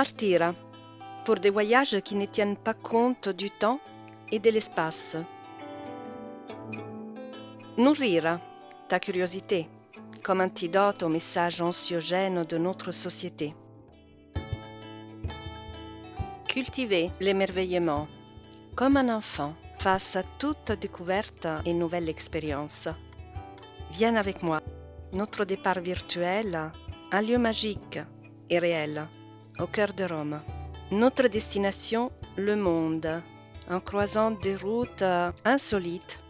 Partir pour des voyages qui ne tiennent pas compte du temps et de l'espace. Nourrir ta curiosité comme antidote aux messages anxiogènes de notre société. Cultiver l'émerveillement comme un enfant face à toute découverte et nouvelle expérience. Viens avec moi. Notre départ virtuel, un lieu magique et réel, au cœur de Rome. Notre destination, le monde, en croisant des routes insolites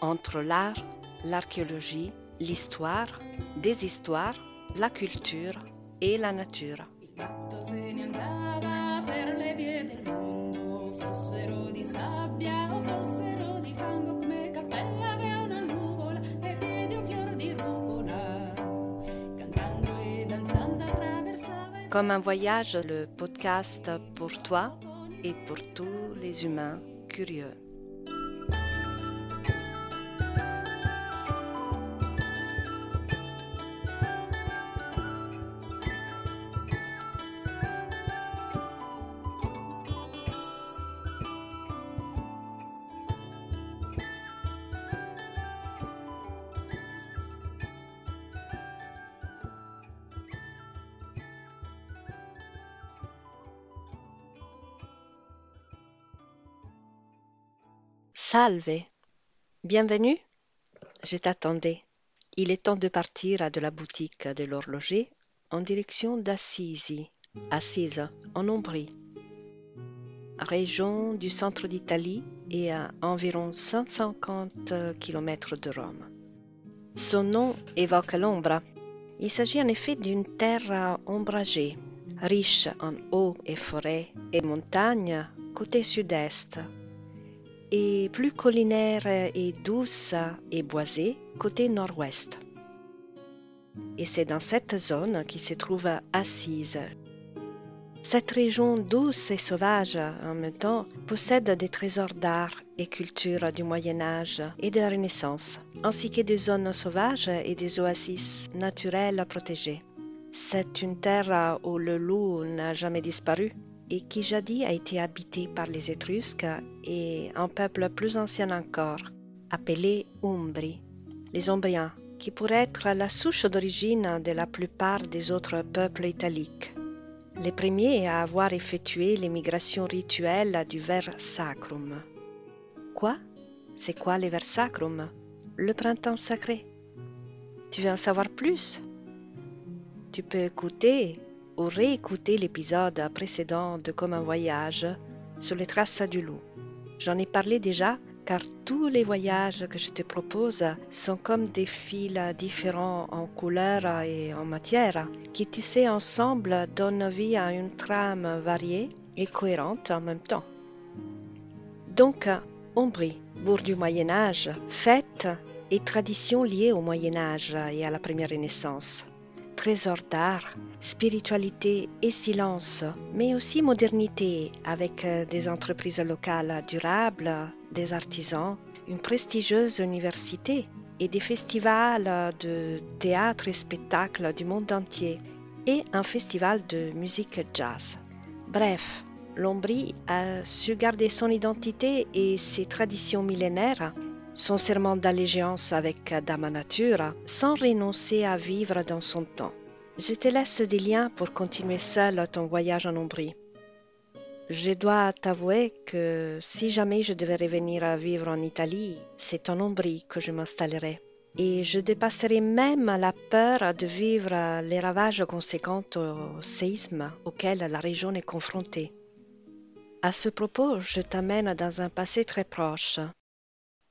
entre l'art, l'archéologie, l'histoire, des histoires, la culture et la nature. Comme un voyage, le podcast pour toi et pour tous les humains curieux. Salve. Bienvenue. Je t'attendais. Il est temps de partir de la boutique de l'horloger en direction d'Assisi, Assise, en Ombrie, région du centre d'Italie et à environ 150 km de Rome. Son nom évoque l'ombre. Il s'agit en effet d'une terre ombragée, riche en eau et forêts et montagnes côté sud-est, et plus collinaire et douce et boisée côté nord-ouest. Et c'est dans cette zone qui se trouve Assise. Cette région douce et sauvage en même temps possède des trésors d'art et culture du Moyen Âge et de la Renaissance, ainsi que des zones sauvages et des oasis naturelles protégées. C'est une terre où le loup n'a jamais disparu et qui jadis a été habité par les Étrusques et un peuple plus ancien encore, appelé Umbri, les Ombriens, qui pourraient être la souche d'origine de la plupart des autres peuples italiques. Les premiers à avoir effectué l'émigration rituelle du vers sacrum. Quoi? C'est quoi le vers sacrum? Le printemps sacré. Tu veux en savoir plus? Tu peux écouter ou réécouter l'épisode précédent de Comme un voyage sur les traces du loup. J'en ai parlé déjà car tous les voyages que je te propose sont comme des fils différents en couleur et en matière qui tissés ensemble donnent vie à une trame variée et cohérente en même temps. Donc, Ombrie, bourg du Moyen Âge, fêtes et traditions liées au Moyen Âge et à la Première Renaissance trésor d'art, spiritualité et silence, mais aussi modernité avec euh, des entreprises locales durables, des artisans, une prestigieuse université et des festivals de théâtre et spectacles du monde entier et un festival de musique jazz. Bref, l'Ombrie a su garder son identité et ses traditions millénaires son serment d'allégeance avec Dama Nature sans renoncer à vivre dans son temps. Je te laisse des liens pour continuer seul ton voyage en Ombrie. Je dois t'avouer que si jamais je devais revenir à vivre en Italie, c'est en Ombrie que je m'installerai. Et je dépasserai même la peur de vivre les ravages conséquents au séisme auquel la région est confrontée. À ce propos, je t'amène dans un passé très proche,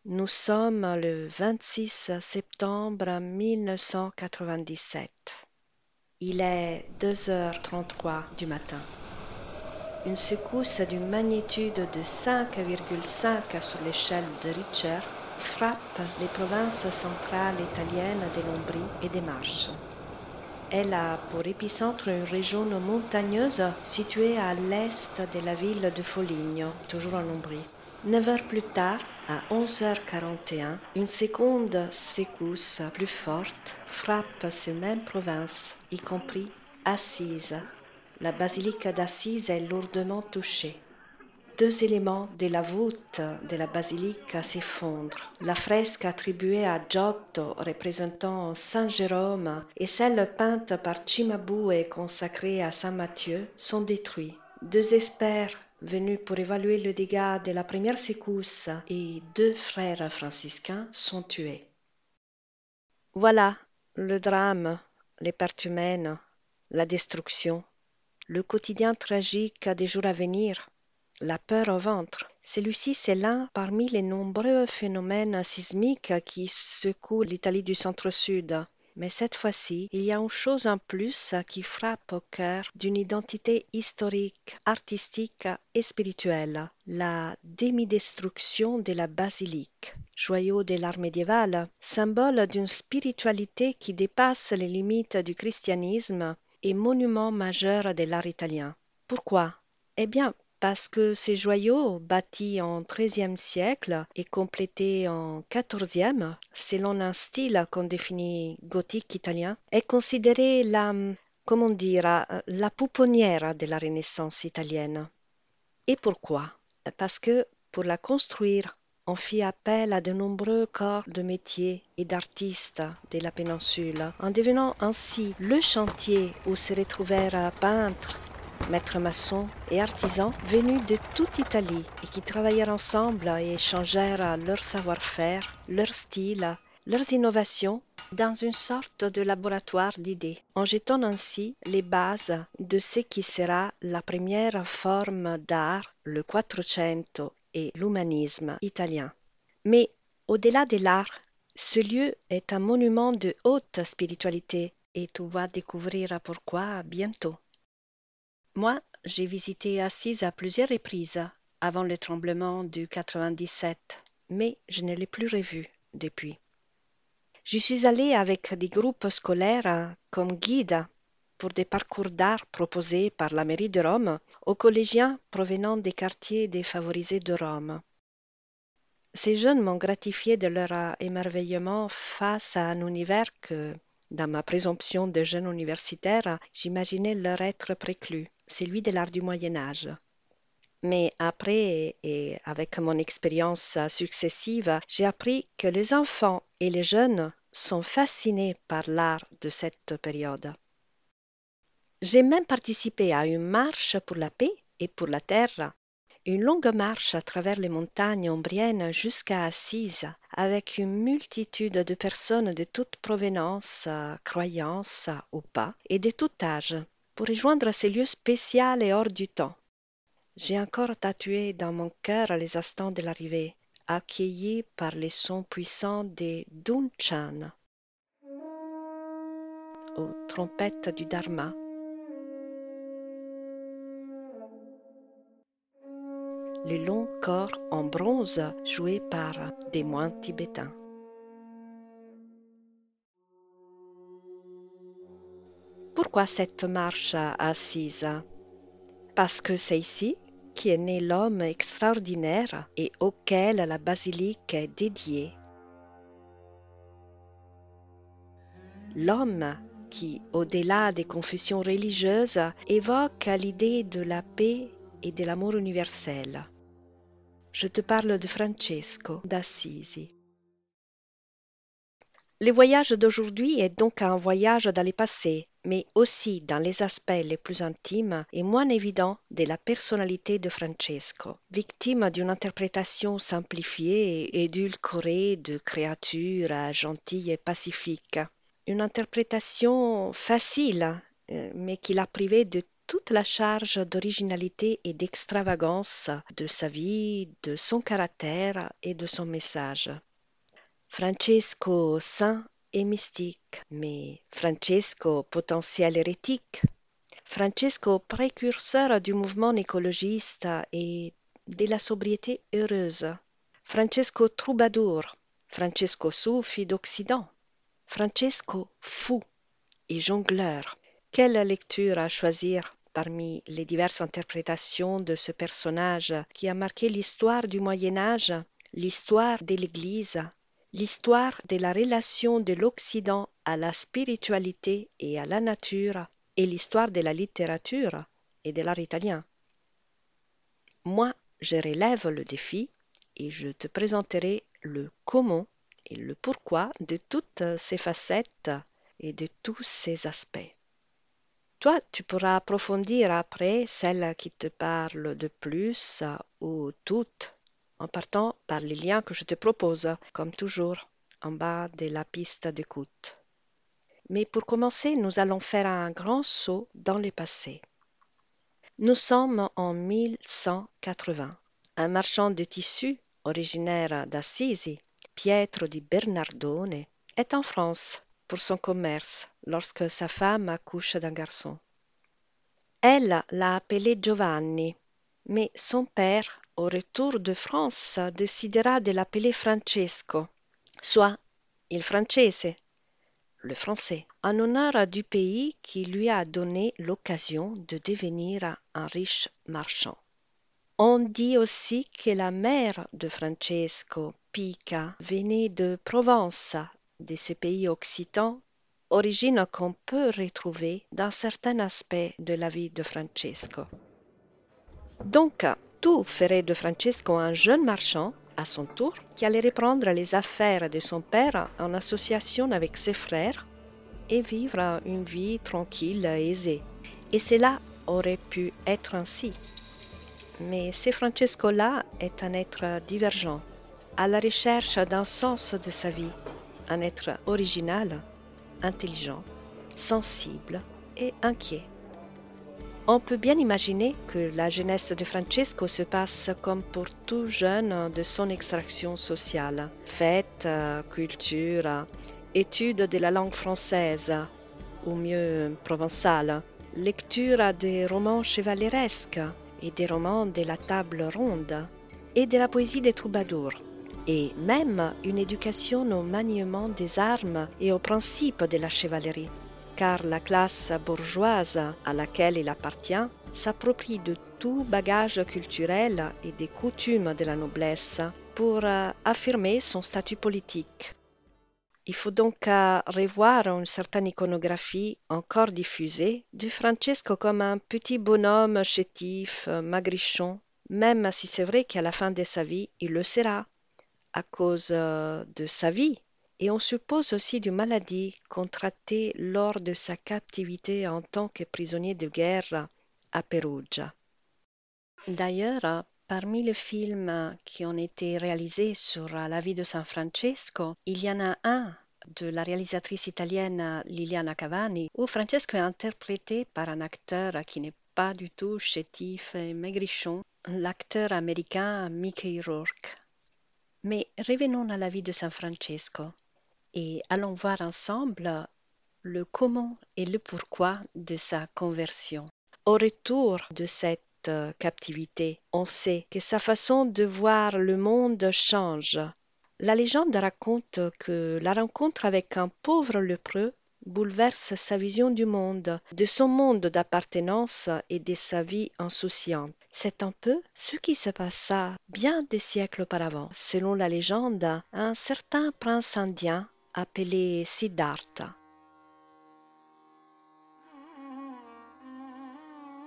nous sommes le 26 septembre 1997. Il est 2h33 du matin. Une secousse d'une magnitude de 5,5 sur l'échelle de Richter frappe les provinces centrales italiennes de l'Ombrie et des Marches. Elle a pour épicentre une région montagneuse située à l'est de la ville de Foligno, toujours en Ombrie. Neuf heures plus tard, à 11h41, une seconde secousse plus forte frappe ces mêmes provinces, y compris Assise, la basilique d'Assise est lourdement touchée. Deux éléments de la voûte de la basilique s'effondrent. La fresque attribuée à Giotto représentant Saint Jérôme et celle peinte par Cimabue consacrée à Saint Matthieu sont détruits. Deux experts venus pour évaluer le dégât de la première secousse et deux frères franciscains sont tués. Voilà le drame, les pertes humaines, la destruction, le quotidien tragique des jours à venir, la peur au ventre. Celui-ci, c'est l'un parmi les nombreux phénomènes sismiques qui secouent l'Italie du centre-sud. Mais cette fois-ci, il y a une chose en plus qui frappe au cœur d'une identité historique, artistique et spirituelle, la demi-destruction de la basilique, joyau de l'art médiéval, symbole d'une spiritualité qui dépasse les limites du christianisme et monument majeur de l'art italien. Pourquoi? Eh bien, parce que ces joyaux, bâtis en XIIIe siècle et complétés en XIVe, selon un style qu'on définit gothique italien, est considéré la, comment dire, la pouponnière de la Renaissance italienne. Et pourquoi? Parce que pour la construire, on fit appel à de nombreux corps de métiers et d'artistes de la péninsule, en devenant ainsi le chantier où se retrouvèrent peintres, maîtres maçons et artisans venus de toute Italie et qui travaillèrent ensemble et échangèrent leur savoir-faire, leur style, leurs innovations dans une sorte de laboratoire d'idées, en jetant ainsi les bases de ce qui sera la première forme d'art, le Quattrocento et l'humanisme italien. Mais au-delà de l'art, ce lieu est un monument de haute spiritualité et tu vas découvrir pourquoi bientôt. Moi, j'ai visité Assise à plusieurs reprises avant le tremblement du 97, mais je ne l'ai plus revu depuis. J'y suis allée avec des groupes scolaires comme guide pour des parcours d'art proposés par la mairie de Rome aux collégiens provenant des quartiers défavorisés de Rome. Ces jeunes m'ont gratifié de leur émerveillement face à un univers que, dans ma présomption de jeune universitaire, j'imaginais leur être préclus celui de l'art du Moyen Âge. Mais après, et avec mon expérience successive, j'ai appris que les enfants et les jeunes sont fascinés par l'art de cette période. J'ai même participé à une marche pour la paix et pour la terre, une longue marche à travers les montagnes ombriennes jusqu'à Assise, avec une multitude de personnes de toute provenance, croyance ou pas, et de tout âge, pour rejoindre ces lieux spéciaux et hors du temps. J'ai encore tatoué dans mon cœur les instants de l'arrivée, accueillis par les sons puissants des Dunchan, aux trompettes du Dharma. Les longs corps en bronze joués par des moines tibétains. Pourquoi cette marche assise Parce que c'est ici qu'est né l'homme extraordinaire et auquel la basilique est dédiée. L'homme qui, au-delà des confessions religieuses, évoque l'idée de la paix et de l'amour universel. Je te parle de Francesco d'Assisi. Le voyage d'aujourd'hui est donc un voyage dans le passé, mais aussi dans les aspects les plus intimes et moins évidents de la personnalité de Francesco, victime d'une interprétation simplifiée et édulcorée de créatures gentilles et pacifiques. Une interprétation facile, euh, mais qui l'a privé de toute la charge d'originalité et d'extravagance de sa vie, de son caractère et de son message. Francesco saint et mystique, mais Francesco potentiel hérétique, Francesco précurseur du mouvement écologiste et de la sobriété heureuse, Francesco troubadour, Francesco soufi d'Occident, Francesco fou et jongleur. Quelle lecture à choisir parmi les diverses interprétations de ce personnage qui a marqué l'histoire du Moyen Âge, l'histoire de l'Église, l'histoire de la relation de l'Occident à la spiritualité et à la nature et l'histoire de la littérature et de l'art italien. Moi, je relève le défi et je te présenterai le comment et le pourquoi de toutes ces facettes et de tous ces aspects. Toi, tu pourras approfondir après celle qui te parle de plus ou toutes en partant par les liens que je te propose, comme toujours, en bas de la piste d'écoute. Mais pour commencer, nous allons faire un grand saut dans le passé. Nous sommes en 1180. Un marchand de tissus, originaire d'Assisi, Pietro di Bernardone, est en France pour son commerce lorsque sa femme accouche d'un garçon. Elle l'a appelé Giovanni, mais son père, au retour de France, décidera de l'appeler Francesco, soit il francese, le français, en honneur du pays qui lui a donné l'occasion de devenir un riche marchand. On dit aussi que la mère de Francesco, Pica, venait de Provence, de ce pays occitan, origine qu'on peut retrouver dans certains aspects de la vie de Francesco. Donc, tout ferait de Francesco un jeune marchand à son tour, qui allait reprendre les affaires de son père en association avec ses frères et vivre une vie tranquille et aisée. Et cela aurait pu être ainsi. Mais ce Francesco-là est un être divergent, à la recherche d'un sens de sa vie, un être original, intelligent, sensible et inquiet. On peut bien imaginer que la jeunesse de Francesco se passe comme pour tout jeune de son extraction sociale. Fête, culture, étude de la langue française, ou mieux provençale, lecture des romans chevaleresques et des romans de la table ronde, et de la poésie des troubadours, et même une éducation au maniement des armes et aux principes de la chevalerie car la classe bourgeoise à laquelle il appartient s'approprie de tout bagage culturel et des coutumes de la noblesse pour euh, affirmer son statut politique. Il faut donc euh, revoir une certaine iconographie encore diffusée de Francesco comme un petit bonhomme chétif, euh, magrichon, même si c'est vrai qu'à la fin de sa vie, il le sera, à cause de sa vie et on suppose aussi d'une maladie contractée lors de sa captivité en tant que prisonnier de guerre à Perugia. D'ailleurs, parmi les films qui ont été réalisés sur la vie de San Francesco, il y en a un de la réalisatrice italienne Liliana Cavani, où Francesco est interprété par un acteur qui n'est pas du tout chétif et maigrichon, l'acteur américain Mickey Rourke. Mais revenons à la vie de San Francesco et allons voir ensemble le comment et le pourquoi de sa conversion. Au retour de cette euh, captivité, on sait que sa façon de voir le monde change. La légende raconte que la rencontre avec un pauvre lépreux bouleverse sa vision du monde, de son monde d'appartenance et de sa vie insouciante. C'est un peu ce qui se passa bien des siècles auparavant. Selon la légende, un certain prince indien appelé Siddhartha.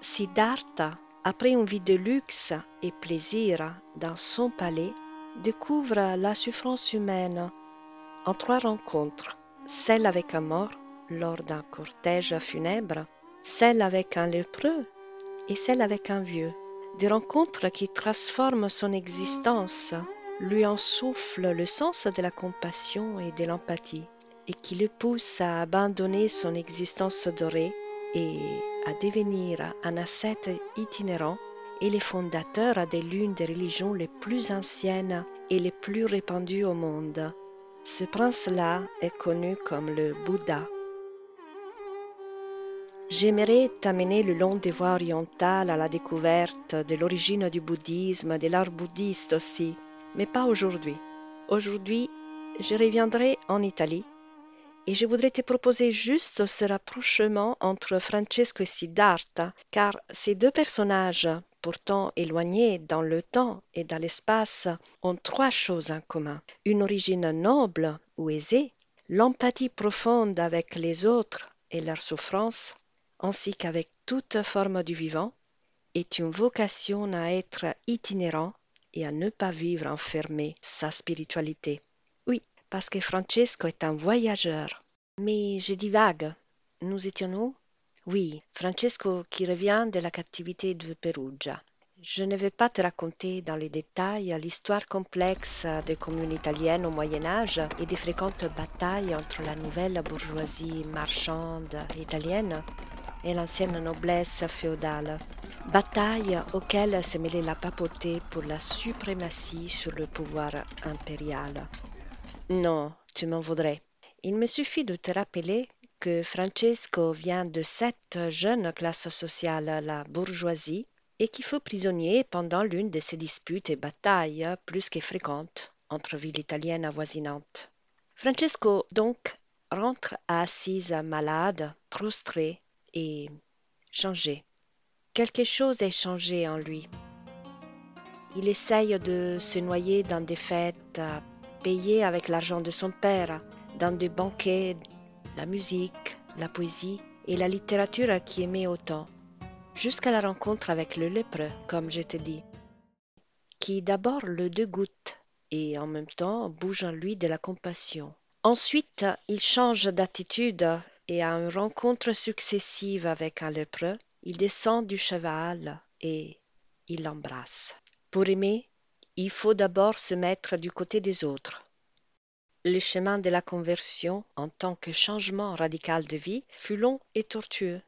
Siddhartha, après une vie de luxe et plaisir dans son palais, découvre la souffrance humaine en trois rencontres, celle avec un mort lors d'un cortège funèbre, celle avec un lépreux et celle avec un vieux. Des rencontres qui transforment son existence lui en souffle le sens de la compassion et de l'empathie, et qui le pousse à abandonner son existence dorée et à devenir un ascète itinérant et le fondateur de l'une des religions les plus anciennes et les plus répandues au monde. Ce prince-là est connu comme le Bouddha. J'aimerais t'amener le long des voies orientales à la découverte de l'origine du bouddhisme, de l'art bouddhiste aussi, mais pas aujourd'hui. Aujourd'hui, je reviendrai en Italie et je voudrais te proposer juste ce rapprochement entre Francesco et Siddhartha, car ces deux personnages, pourtant éloignés dans le temps et dans l'espace, ont trois choses en commun. Une origine noble ou aisée, l'empathie profonde avec les autres et leurs souffrances, ainsi qu'avec toute forme du vivant, est une vocation à être itinérant et à ne pas vivre enfermé sa spiritualité. Oui, parce que Francesco est un voyageur. Mais je divague. Nous étions nous Oui, Francesco qui revient de la captivité de Perugia. Je ne vais pas te raconter dans les détails l'histoire complexe des communes italiennes au Moyen Âge et des fréquentes batailles entre la nouvelle bourgeoisie marchande italienne et l'ancienne noblesse féodale. Bataille auxquelles s'est mêlée la papauté pour la suprématie sur le pouvoir impérial. Non, tu m'en voudrais. Il me suffit de te rappeler que Francesco vient de cette jeune classe sociale, la bourgeoisie, et qui fut prisonnier pendant l'une de ces disputes et batailles plus que fréquentes entre villes italiennes avoisinantes. Francesco donc rentre à Assise malade, prostré et changé. Quelque chose est changé en lui. Il essaye de se noyer dans des fêtes payées avec l'argent de son père, dans des banquets, la musique, la poésie et la littérature qui aimait autant jusqu'à la rencontre avec le lépreux, comme je t'ai dit, qui d'abord le dégoûte et en même temps bouge en lui de la compassion. Ensuite, il change d'attitude et à une rencontre successive avec un lépreux, il descend du cheval et il l'embrasse. Pour aimer, il faut d'abord se mettre du côté des autres. Le chemin de la conversion en tant que changement radical de vie fut long et tortueux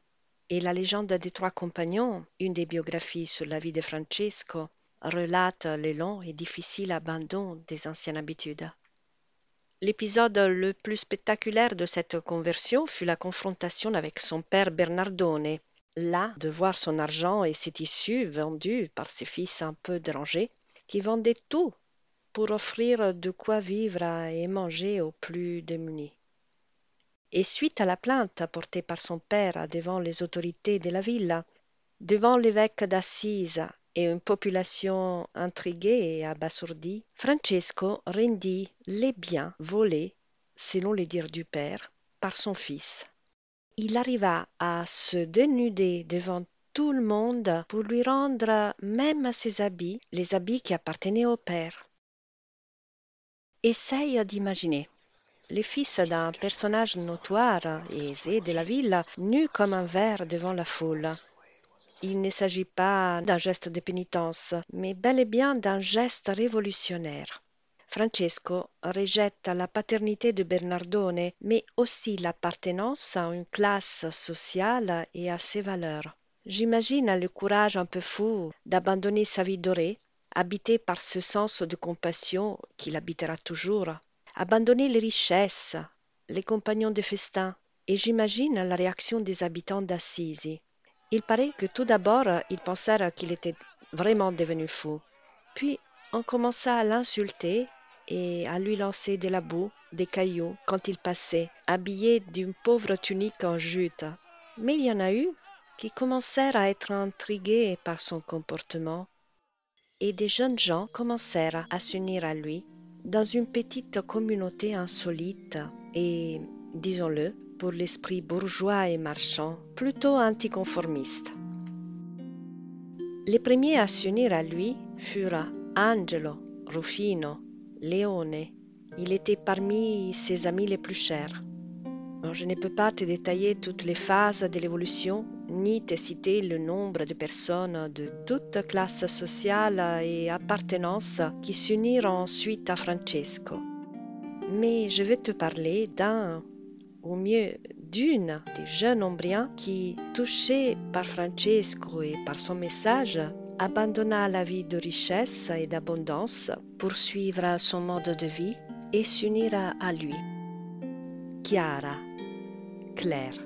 et la légende des trois compagnons, une des biographies sur la vie de Francesco, relate le long et difficile abandon des anciennes habitudes. L'épisode le plus spectaculaire de cette conversion fut la confrontation avec son père Bernardone. Là, de voir son argent et ses tissus vendus par ses fils un peu dérangés, qui vendaient tout pour offrir de quoi vivre et manger aux plus démunis et suite à la plainte apportée par son père devant les autorités de la ville, devant l'évêque d'Assise et une population intriguée et abasourdie, Francesco rendit les biens volés, selon les dires du père, par son fils. Il arriva à se dénuder devant tout le monde pour lui rendre même ses habits, les habits qui appartenaient au père. Essaye d'imaginer le fils d'un personnage notoire et aisé de la ville, nu comme un verre devant la foule. Il ne s'agit pas d'un geste de pénitence, mais bel et bien d'un geste révolutionnaire. Francesco rejette la paternité de Bernardone, mais aussi l'appartenance à une classe sociale et à ses valeurs. J'imagine le courage un peu fou d'abandonner sa vie dorée, habité par ce sens de compassion qui l'habitera toujours abandonner les richesses, les compagnons de festin, et j'imagine la réaction des habitants d'Assisi. Il paraît que tout d'abord ils pensèrent qu'il était vraiment devenu fou. Puis on commença à l'insulter et à lui lancer de la boue, des cailloux quand il passait, habillé d'une pauvre tunique en jute. Mais il y en a eu qui commencèrent à être intrigués par son comportement, et des jeunes gens commencèrent à s'unir à lui dans une petite communauté insolite et, disons-le, pour l'esprit bourgeois et marchand, plutôt anticonformiste. Les premiers à s'unir à lui furent Angelo, Rufino, Leone. Il était parmi ses amis les plus chers. Je ne peux pas te détailler toutes les phases de l'évolution, ni te citer le nombre de personnes de toutes classes sociales et appartenances qui s'unirent ensuite à Francesco. Mais je vais te parler d'un, ou mieux d'une, des jeunes Ombriens qui, touchés par Francesco et par son message, abandonna la vie de richesse et d'abondance pour suivre son mode de vie et s'unir à lui. Chiara, Claire.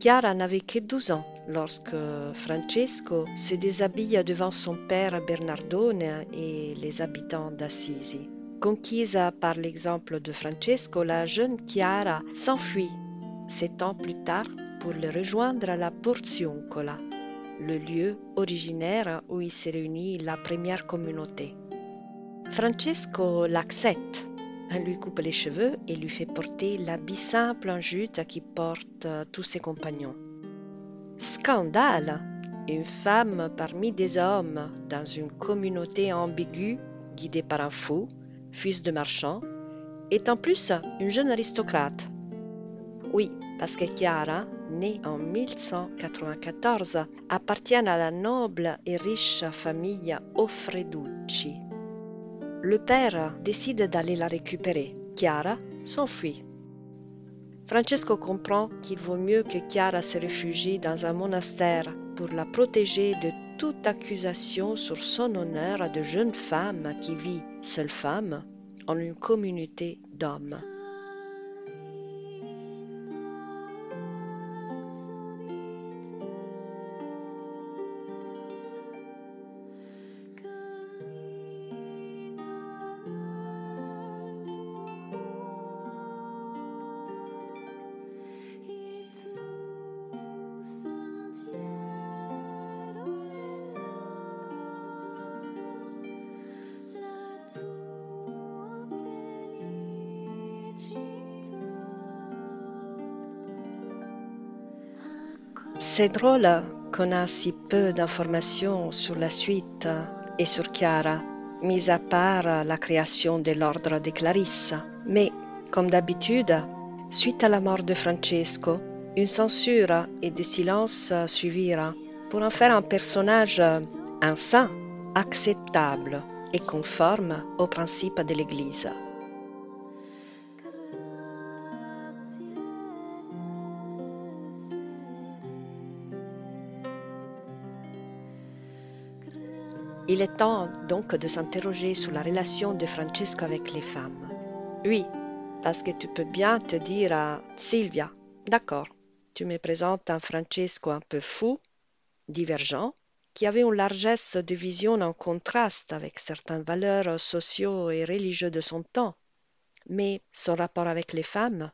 Chiara n'avait que douze ans lorsque Francesco se déshabille devant son père Bernardone et les habitants d'Assisi. Conquise par l'exemple de Francesco, la jeune Chiara s'enfuit sept ans plus tard pour le rejoindre à la Porziuncola, le lieu originaire où il s'est réuni la première communauté. Francesco l'accepte lui coupe les cheveux et lui fait porter l'habit simple en jute qui portent tous ses compagnons. Scandale Une femme parmi des hommes, dans une communauté ambiguë, guidée par un fou, fils de marchand, est en plus une jeune aristocrate. Oui, parce que Chiara, née en 1194, appartient à la noble et riche famille Offreducci. Le père décide d'aller la récupérer. Chiara s'enfuit. Francesco comprend qu'il vaut mieux que Chiara se réfugie dans un monastère pour la protéger de toute accusation sur son honneur de jeune femme qui vit, seule femme, en une communauté d'hommes. C'est drôle qu'on a si peu d'informations sur la suite et sur Chiara, mis à part la création de l'ordre des Clarisses. Mais, comme d'habitude, suite à la mort de Francesco, une censure et des silences suivirent pour en faire un personnage, un saint, acceptable et conforme aux principes de l'Église. Il est temps donc de s'interroger sur la relation de Francesco avec les femmes. Oui, parce que tu peux bien te dire à Sylvia, d'accord, tu me présentes un Francesco un peu fou, divergent, qui avait une largesse de vision en contraste avec certaines valeurs sociaux et religieuses de son temps. Mais son rapport avec les femmes?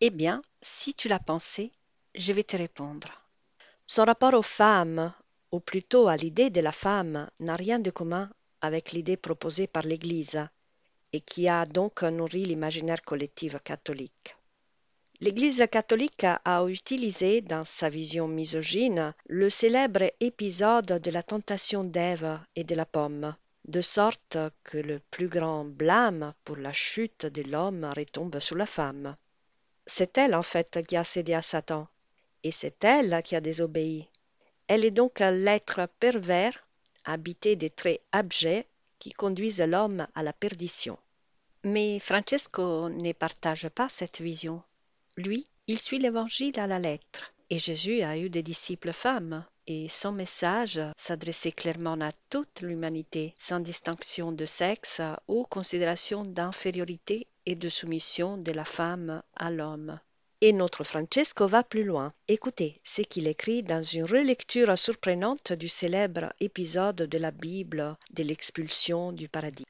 Eh bien, si tu l'as pensé, je vais te répondre. Son rapport aux femmes, ou plutôt à l'idée de la femme, n'a rien de commun avec l'idée proposée par l'Église et qui a donc nourri l'imaginaire collectif catholique. L'Église catholique a utilisé, dans sa vision misogyne, le célèbre épisode de la tentation d'Ève et de la pomme, de sorte que le plus grand blâme pour la chute de l'homme retombe sur la femme. C'est elle, en fait, qui a cédé à Satan, et c'est elle qui a désobéi. Elle est donc l'être pervers, habité des traits abjects qui conduisent l'homme à la perdition. Mais Francesco ne partage pas cette vision. Lui, il suit l'Évangile à la lettre, et Jésus a eu des disciples femmes, et son message s'adressait clairement à toute l'humanité, sans distinction de sexe ou considération d'infériorité et de soumission de la femme à l'homme. Et notre Francesco va plus loin. Écoutez ce qu'il écrit dans une relecture surprenante du célèbre épisode de la Bible de l'expulsion du paradis.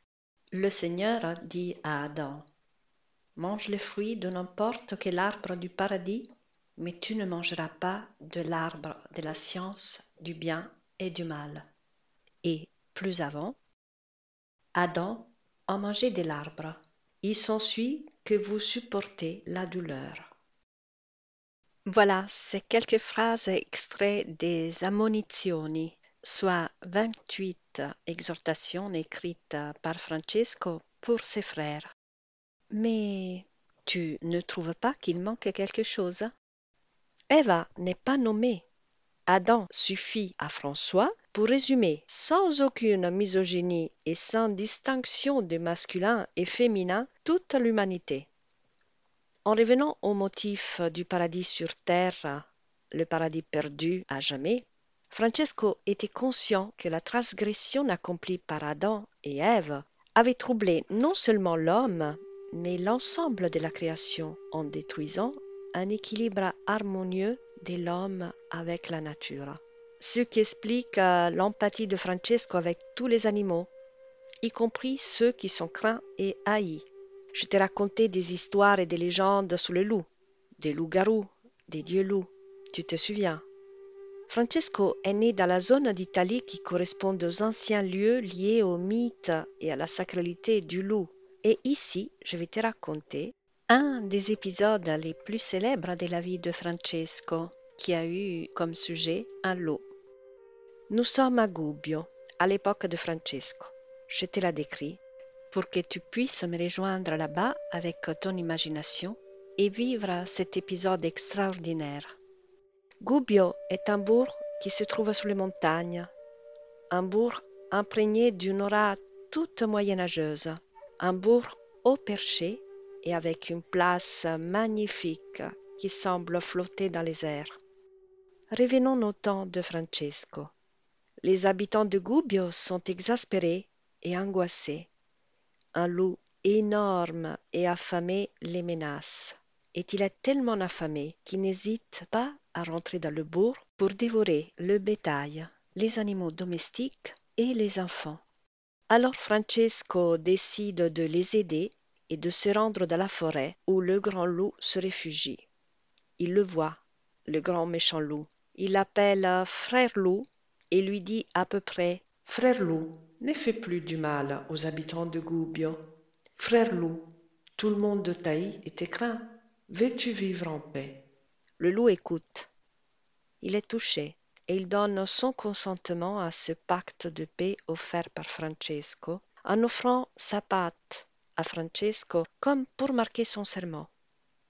Le Seigneur dit à Adam Mange les fruits de n'importe quel arbre du paradis, mais tu ne mangeras pas de l'arbre de la science du bien et du mal. Et plus avant, Adam a mangé de l'arbre. Il s'ensuit que vous supportez la douleur. Voilà, c'est quelques phrases extraits des Ammonizioni, soit 28 exhortations écrites par Francesco pour ses frères. Mais tu ne trouves pas qu'il manque quelque chose? Eva n'est pas nommée. Adam suffit à François pour résumer sans aucune misogynie et sans distinction de masculin et féminin toute l'humanité. En revenant au motif du paradis sur terre, le paradis perdu à jamais, Francesco était conscient que la transgression accomplie par Adam et Ève avait troublé non seulement l'homme, mais l'ensemble de la création en détruisant un équilibre harmonieux de l'homme avec la nature. Ce qui explique euh, l'empathie de Francesco avec tous les animaux, y compris ceux qui sont craints et haïs. Je t'ai raconté des histoires et des légendes sur le loup, des loups-garous, des dieux-loups. Tu te souviens? Francesco est né dans la zone d'Italie qui correspond aux anciens lieux liés au mythe et à la sacralité du loup. Et ici, je vais te raconter, un des épisodes les plus célèbres de la vie de Francesco, qui a eu comme sujet un loup. Nous sommes à Gubbio, à l'époque de Francesco. Je te la décris pour que tu puisses me rejoindre là-bas avec ton imagination et vivre cet épisode extraordinaire. Gubbio est un bourg qui se trouve sur les montagnes, un bourg imprégné d'une aura toute moyenâgeuse, un bourg haut perché et avec une place magnifique qui semble flotter dans les airs. Revenons au temps de Francesco. Les habitants de Gubbio sont exaspérés et angoissés. Un loup énorme et affamé les menace. Et il est tellement affamé qu'il n'hésite pas à rentrer dans le bourg pour dévorer le bétail, les animaux domestiques et les enfants? Alors Francesco décide de les aider et de se rendre dans la forêt où le grand loup se réfugie. Il le voit, le grand méchant loup. Il l'appelle frère loup et lui dit à peu près Frère loup, ne fais plus du mal aux habitants de Gubbio. Frère loup, tout le monde de taille et te craint. Veux-tu vivre en paix? Le loup écoute. Il est touché et il donne son consentement à ce pacte de paix offert par Francesco en offrant sa patte à Francesco comme pour marquer son serment.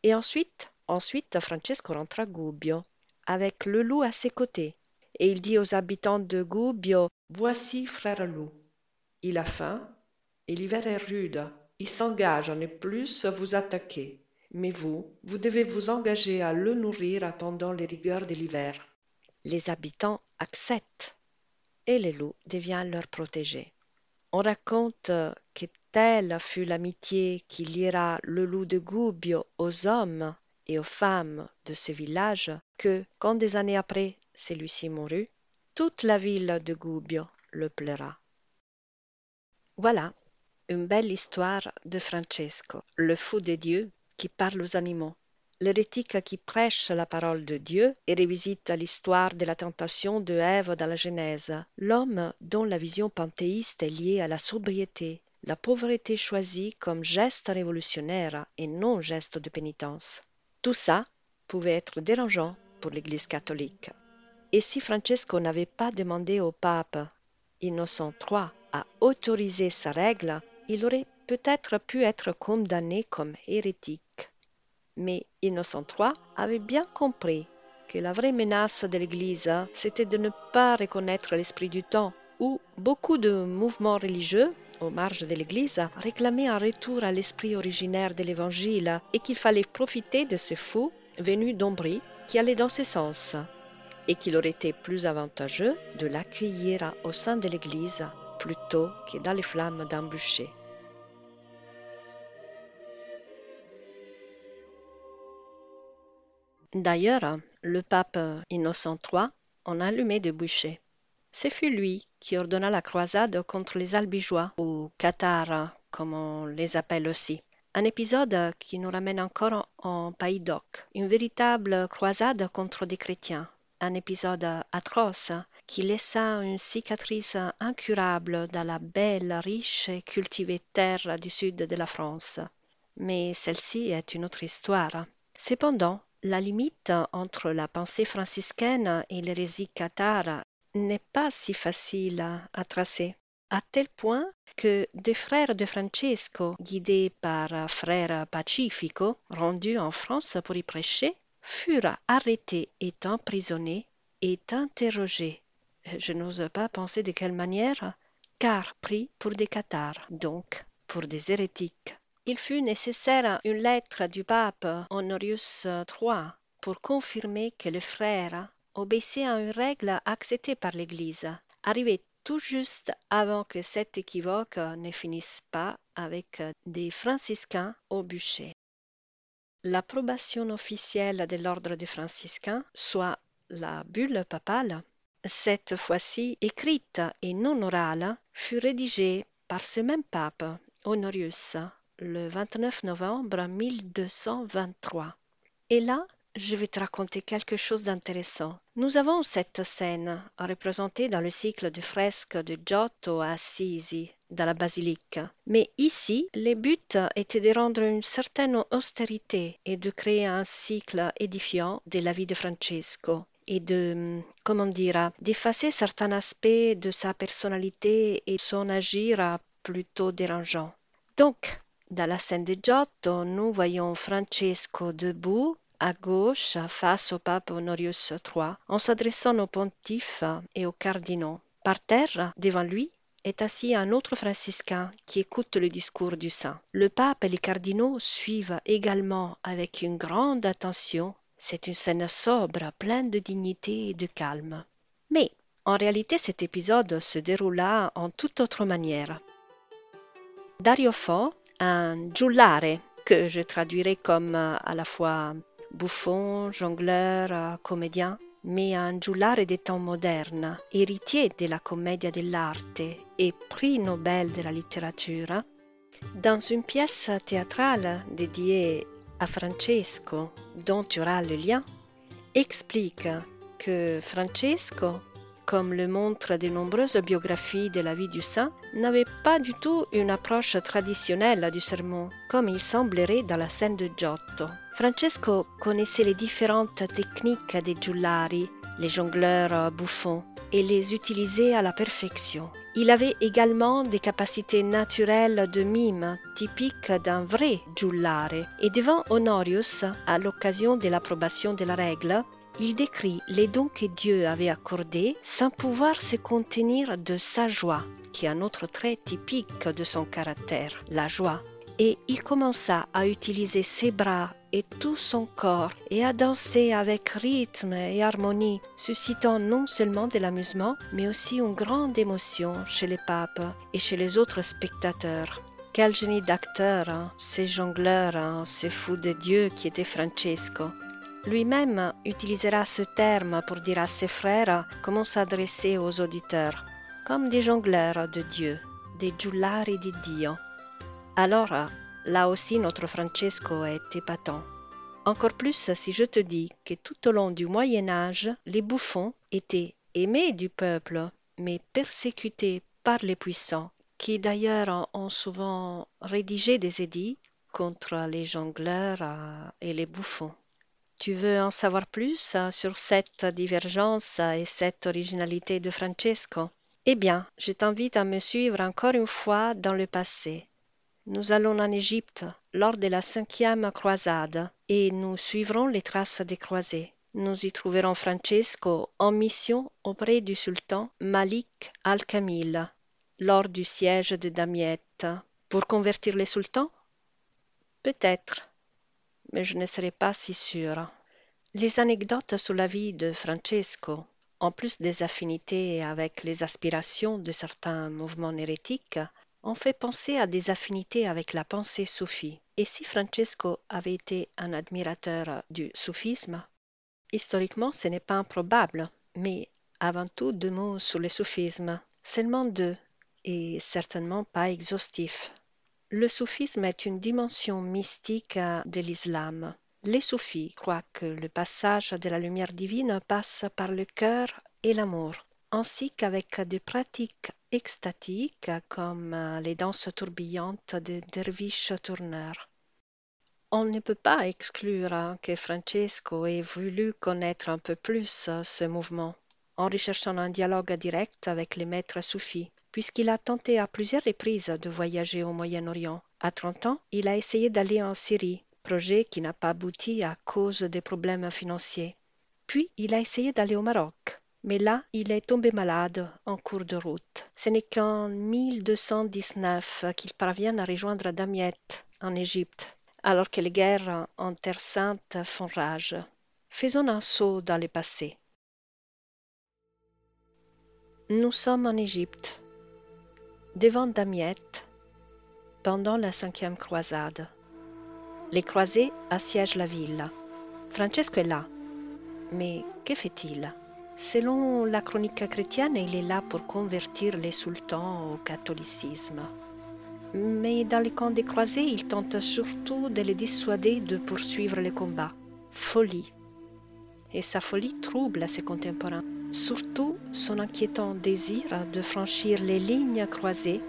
Et ensuite, ensuite Francesco rentre à Gubbio avec le loup à ses côtés et il dit aux habitants de Gubbio Voici frère loup. Il a faim et l'hiver est rude. Il s'engage à ne plus vous attaquer. Mais vous, vous devez vous engager à le nourrir pendant les rigueurs de l'hiver. Les habitants acceptent et le loup devient leur protégé. On raconte que telle fut l'amitié qui liera le loup de Gubbio aux hommes et aux femmes de ce village que, quand des années après celui-ci mourut, toute la ville de Gubbio le pleura. Voilà une belle histoire de Francesco, le fou de Dieu qui parle aux animaux, l'hérétique qui prêche la parole de Dieu et revisite l'histoire de la tentation de Ève dans la Genèse, l'homme dont la vision panthéiste est liée à la sobriété, la pauvreté choisie comme geste révolutionnaire et non geste de pénitence. Tout ça pouvait être dérangeant pour l'Église catholique. Et si Francesco n'avait pas demandé au pape Innocent III à autoriser sa règle, il aurait peut-être pu être condamné comme hérétique. Mais Innocent III avait bien compris que la vraie menace de l'Église, c'était de ne pas reconnaître l'esprit du temps, où beaucoup de mouvements religieux aux marges de l'Église réclamaient un retour à l'esprit originaire de l'Évangile et qu'il fallait profiter de ce fou venu d'Ombrie qui allait dans ce sens et qu'il aurait été plus avantageux de l'accueillir au sein de l'Église plutôt que dans les flammes d'un bûcher. D'ailleurs, le pape Innocent III en allumait de bûchers. Ce fut lui qui ordonna la croisade contre les albigeois, ou cathares, comme on les appelle aussi. Un épisode qui nous ramène encore en Pays d'Oc, une véritable croisade contre des chrétiens, un épisode atroce qui laissa une cicatrice incurable dans la belle, riche et cultivée terre du sud de la France. Mais celle-ci est une autre histoire. Cependant, la limite entre la pensée franciscaine et l'hérésie cathare n'est pas si facile à tracer, à tel point que des frères de Francesco, guidés par frère Pacifico, rendus en France pour y prêcher, furent arrêtés et emprisonnés et interrogés. Je n'ose pas penser de quelle manière, car pris pour des cathares, donc pour des hérétiques. Il fut nécessaire une lettre du pape Honorius III pour confirmer que le frère obéissait à une règle acceptée par l'Église, arrivé tout juste avant que cet équivoque ne finisse pas avec des franciscains au bûcher. L'approbation officielle de l'ordre des franciscains, soit la bulle papale, cette fois-ci écrite et non orale, fut rédigée par ce même pape, Honorius, le 29 novembre 1223. Et là, je vais te raconter quelque chose d'intéressant. Nous avons cette scène représentée dans le cycle de fresques de Giotto à Assisi, dans la basilique. Mais ici, le but était de rendre une certaine austérité et de créer un cycle édifiant de la vie de Francesco et de, comment dire, d'effacer certains aspects de sa personnalité et son agir plutôt dérangeant. Donc, dans la scène de Giotto, nous voyons Francesco debout à gauche face au pape Honorius III en s'adressant au pontife et aux cardinaux. Par terre, devant lui, est assis un autre franciscain qui écoute le discours du saint. Le pape et les cardinaux suivent également avec une grande attention. C'est une scène sobre, pleine de dignité et de calme. Mais en réalité, cet épisode se déroula en toute autre manière. Dario Fo un giullare que je traduirai comme euh, à la fois bouffon, jongleur, euh, comédien, mais un giullare des temps modernes, héritier de la commedia dell'arte et prix Nobel de la littérature, dans une pièce théâtrale dédiée à Francesco, dont tu auras le lien, explique que Francesco comme le montrent de nombreuses biographies de la vie du saint, n'avait pas du tout une approche traditionnelle du sermon, comme il semblerait dans la scène de Giotto. Francesco connaissait les différentes techniques des giullari, les jongleurs bouffons, et les utilisait à la perfection. Il avait également des capacités naturelles de mime typiques d'un vrai giullare, et devant Honorius, à l'occasion de l'approbation de la règle, il décrit les dons que Dieu avait accordés sans pouvoir se contenir de sa joie, qui est un autre trait typique de son caractère, la joie. Et il commença à utiliser ses bras et tout son corps et à danser avec rythme et harmonie, suscitant non seulement de l'amusement, mais aussi une grande émotion chez les papes et chez les autres spectateurs. Quel génie d'acteur, hein, ce jongleur, hein, ce fou de Dieu qui était Francesco. Lui-même utilisera ce terme pour dire à ses frères comment s'adresser aux auditeurs, comme des jongleurs de Dieu, des giullari di Dio. Alors, là aussi notre Francesco est épatant. Encore plus si je te dis que tout au long du Moyen Âge, les bouffons étaient aimés du peuple, mais persécutés par les puissants, qui d'ailleurs ont souvent rédigé des édits contre les jongleurs euh, et les bouffons. Tu veux en savoir plus euh, sur cette divergence et cette originalité de Francesco? Eh bien, je t'invite à me suivre encore une fois dans le passé. Nous allons en Égypte lors de la cinquième croisade et nous suivrons les traces des croisés. Nous y trouverons Francesco en mission auprès du sultan Malik al-Kamil lors du siège de Damiette. Pour convertir les sultans? Peut-être mais je ne serais pas si sûre. Les anecdotes sur la vie de Francesco, en plus des affinités avec les aspirations de certains mouvements hérétiques, ont fait penser à des affinités avec la pensée soufie. Et si Francesco avait été un admirateur du soufisme, historiquement ce n'est pas improbable, mais avant tout deux mots sur le soufisme, seulement deux, et certainement pas exhaustifs. Le soufisme est une dimension mystique de l'islam. Les soufis croient que le passage de la lumière divine passe par le cœur et l'amour, ainsi qu'avec des pratiques extatiques comme les danses tourbillonnes des derviches tourneurs. On ne peut pas exclure que Francesco ait voulu connaître un peu plus ce mouvement, en recherchant un dialogue direct avec les maîtres soufis puisqu'il a tenté à plusieurs reprises de voyager au Moyen-Orient. À 30 ans, il a essayé d'aller en Syrie, projet qui n'a pas abouti à cause des problèmes financiers. Puis il a essayé d'aller au Maroc, mais là il est tombé malade en cours de route. Ce n'est qu'en 1219 qu'il parvient à rejoindre Damiette en Égypte, alors que les guerres en Terre Sainte font rage. Faisons un saut dans le passé. Nous sommes en Égypte devant Damiette pendant la cinquième croisade. Les croisés assiègent la ville. Francesco est là. Mais que fait-il? Selon la chronique chrétienne, il est là pour convertir les sultans au catholicisme. Mais dans les camps des croisés, il tente surtout de les dissuader de poursuivre les combats. Folie. Et sa folie trouble ses contemporains surtout son inquiétant désir de franchir les lignes croisées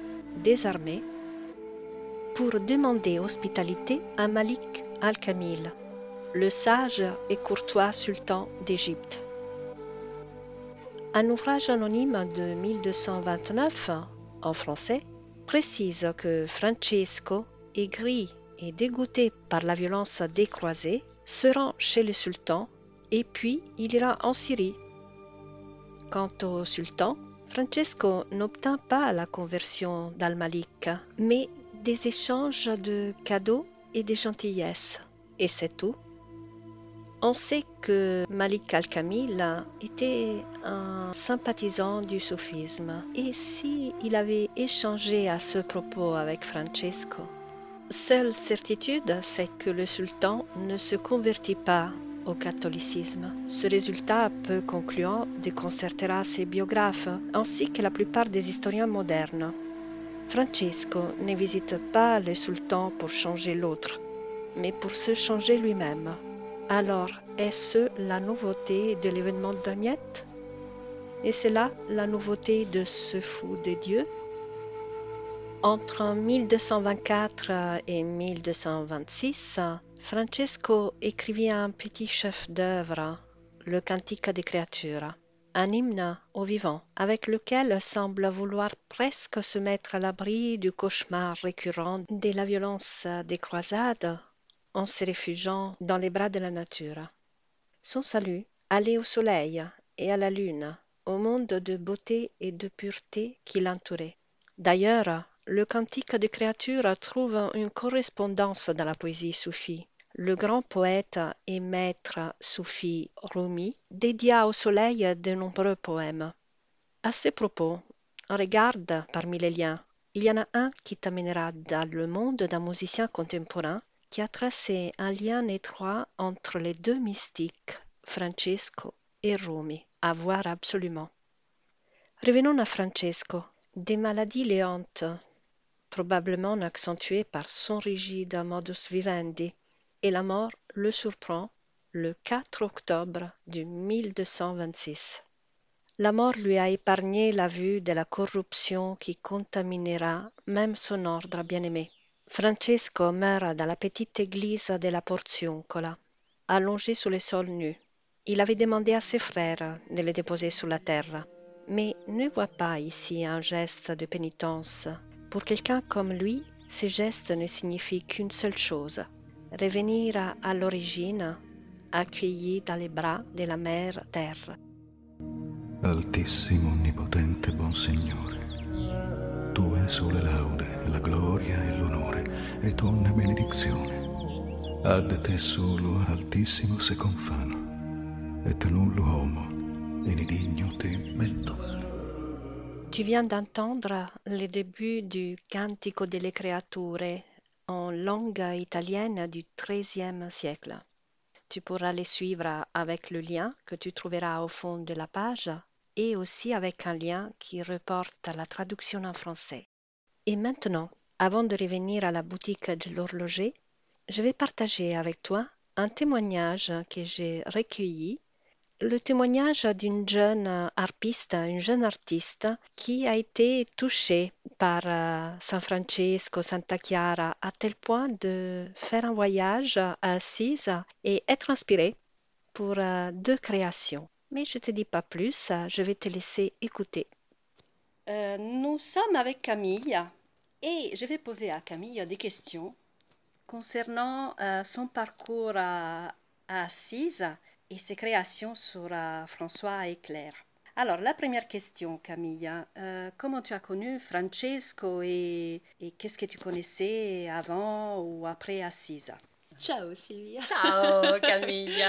désarmé, pour demander hospitalité à Malik al-Kamil, le sage et courtois sultan d'Égypte. Un ouvrage anonyme de 1229 en français précise que Francesco, aigri et dégoûté par la violence décroisée, se rend chez le sultan et puis il ira en Syrie. Quant au sultan, Francesco n'obtint pas la conversion d'Al-Malik, mais des échanges de cadeaux et des gentillesses. Et c'est tout. On sait que Malik al-Kamil était un sympathisant du soufisme. Et si il avait échangé à ce propos avec Francesco? Seule certitude, c'est que le sultan ne se convertit pas au catholicisme. Ce résultat peu concluant déconcertera ses biographes ainsi que la plupart des historiens modernes. Francesco ne visite pas le sultan pour changer l'autre, mais pour se changer lui-même. Alors, est-ce la nouveauté de l'événement d'Agnette Et c'est là la nouveauté de ce fou de Dieu? Entre 1224 et 1226, Francesco écrivit un petit chef-d'œuvre, le Cantique des créatures, un hymne aux vivants, avec lequel semble vouloir presque se mettre à l'abri du cauchemar récurrent de la violence des croisades en se réfugiant dans les bras de la nature. Son salut allait au soleil et à la lune, au monde de beauté et de pureté qui l'entourait. D'ailleurs, le cantique des créatures trouve une correspondance dans la poésie soufie. Le grand poète et maître soufi Rumi dédia au soleil de nombreux poèmes. À ce propos, regarde parmi les liens. Il y en a un qui t'amènera dans le monde d'un musicien contemporain qui a tracé un lien étroit entre les deux mystiques, Francesco et Rumi, à voir absolument. Revenons à Francesco. Des maladies léantes probablement accentué par son rigide modus vivendi, et la mort le surprend le 4 octobre de 1226. La mort lui a épargné la vue de la corruption qui contaminera même son ordre bien-aimé. Francesco meurt dans la petite église de la Porziuncola, allongé sur le sol nu. Il avait demandé à ses frères de le déposer sur la terre, mais ne voit pas ici un geste de pénitence pour quelqu'un comme lui, ces gestes ne signifient qu'une seule chose, revenir à, l'origine, accueilli dans les bras de la mère terre. Altissimo, onnipotente, buon Signore, tu è sole laude, la gloria e l'onore, ed ogni benedizione. Ad te solo, altissimo, se confano, et nullo homo, in digno te mentovare. Tu viens d'entendre le début du Cantico delle Creature en langue italienne du XIIIe siècle. Tu pourras les suivre avec le lien que tu trouveras au fond de la page et aussi avec un lien qui reporte la traduction en français. Et maintenant, avant de revenir à la boutique de l'horloger, je vais partager avec toi un témoignage que j'ai recueilli le témoignage d'une jeune harpiste, une jeune artiste qui a été touchée par euh, San Francesco, Santa Chiara, à tel point de faire un voyage à Assise et être inspirée pour euh, deux créations. Mais je ne te dis pas plus, je vais te laisser écouter. Euh, nous sommes avec Camille et je vais poser à Camille des questions concernant son parcours à, à Assise et ses créations sur euh, François et Claire. Alors, la première question, Camille. Euh, comment tu as connu Francesco et, et qu'est-ce que tu connaissais avant ou après Assisa Ciao Sylvia. Ciao Camille.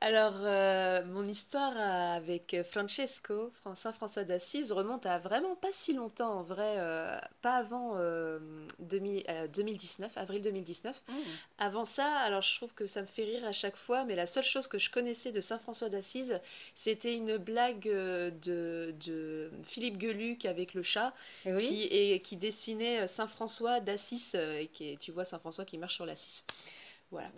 Alors, euh, mon histoire avec Francesco, Saint François d'Assise, remonte à vraiment pas si longtemps en vrai, euh, pas avant 2019, euh, avril 2019. Mmh. Avant ça, alors je trouve que ça me fait rire à chaque fois, mais la seule chose que je connaissais de Saint François d'Assise, c'était une blague de, de, Philippe Geluc avec le chat qui, et, qui dessinait Saint François d'Assise, et qui, tu vois Saint François qui marche sur l'Assise.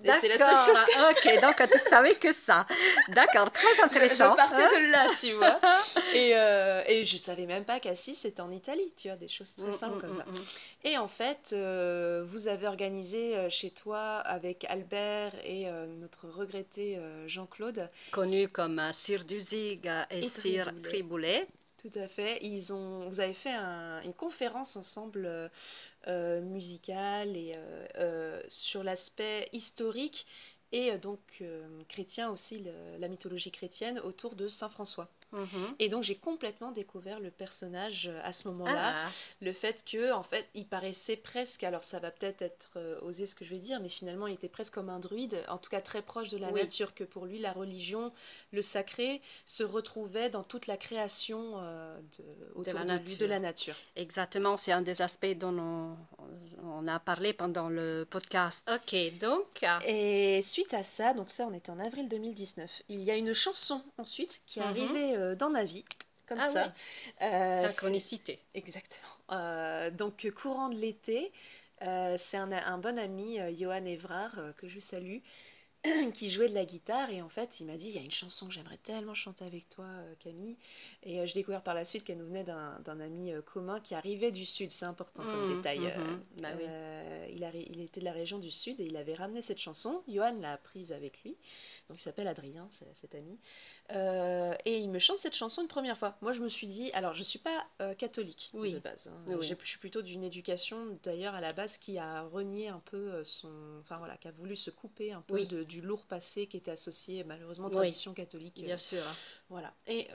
Voilà. C'est la seule chose que Ok, donc tu savais que ça. D'accord, très intéressant. Je, partais hein. de là, tu vois. et, euh, et je savais même pas qu'Assis c'était en Italie, tu vois, des choses très Mm, simples mm, comme ça. mm. Et en fait, euh, vous avez organisé euh, chez toi avec Albert et euh, notre regretté Jean-Claude. Connu comme Sir Duzig et, Et Sir Triboulet. Triboulet. Tout à fait. Ils ont, vous avez fait un- une conférence ensemble euh, musicale et euh, euh, sur l'aspect historique et euh, donc chrétien aussi, la mythologie chrétienne autour de Saint François. Mhm. Et donc j'ai complètement découvert le personnage euh, à ce moment-là. Ah, Le fait que, en fait, il paraissait presque, alors ça va peut-être être euh, osé ce que je vais dire, mais finalement il était presque comme un druide, en tout cas très proche de la Oui. nature, que pour lui la religion, le sacré, se retrouvait dans toute la création euh, de, autour la de, lui, nature. de la nature. exactement, c'est un des aspects dont on, on a parlé pendant le podcast. Ok, donc. Et suite à ça, donc ça on était en avril 2019, il y a une chanson ensuite qui est Mhm. arrivée euh, dans ma vie, comme Ah ça. Euh, c'est- Synchronicité. Exactement. Euh, donc, euh, courant de l'été, euh, c'est un, un bon ami, euh, Johan Evrard, euh, que je salue, qui jouait de la guitare. Et en fait, il m'a dit il y a une chanson que j'aimerais tellement chanter avec toi, euh, Camille. Et euh, j'ai découvert par la suite qu'elle nous venait d'un ami euh, commun qui arrivait du Sud. C'est important comme Mhm, détail. euh, mhm. Bah oui. euh, il, arri- il était de la région du Sud et il avait ramené cette chanson. Johan l'a prise avec lui. Donc, il s'appelle Adrien, cet ami. Euh, et il me chante cette chanson une première fois. Moi, je me suis dit, alors je suis pas euh, catholique Oui. de base. hein. Oui. Je suis plutôt d'une éducation, d'ailleurs, à la base, qui a renié un peu euh, son. Enfin voilà, qui a voulu se couper un peu Oui. de- du lourd passé qui était associé, malheureusement, tradition catholique. Bien sûr. voilà. Et,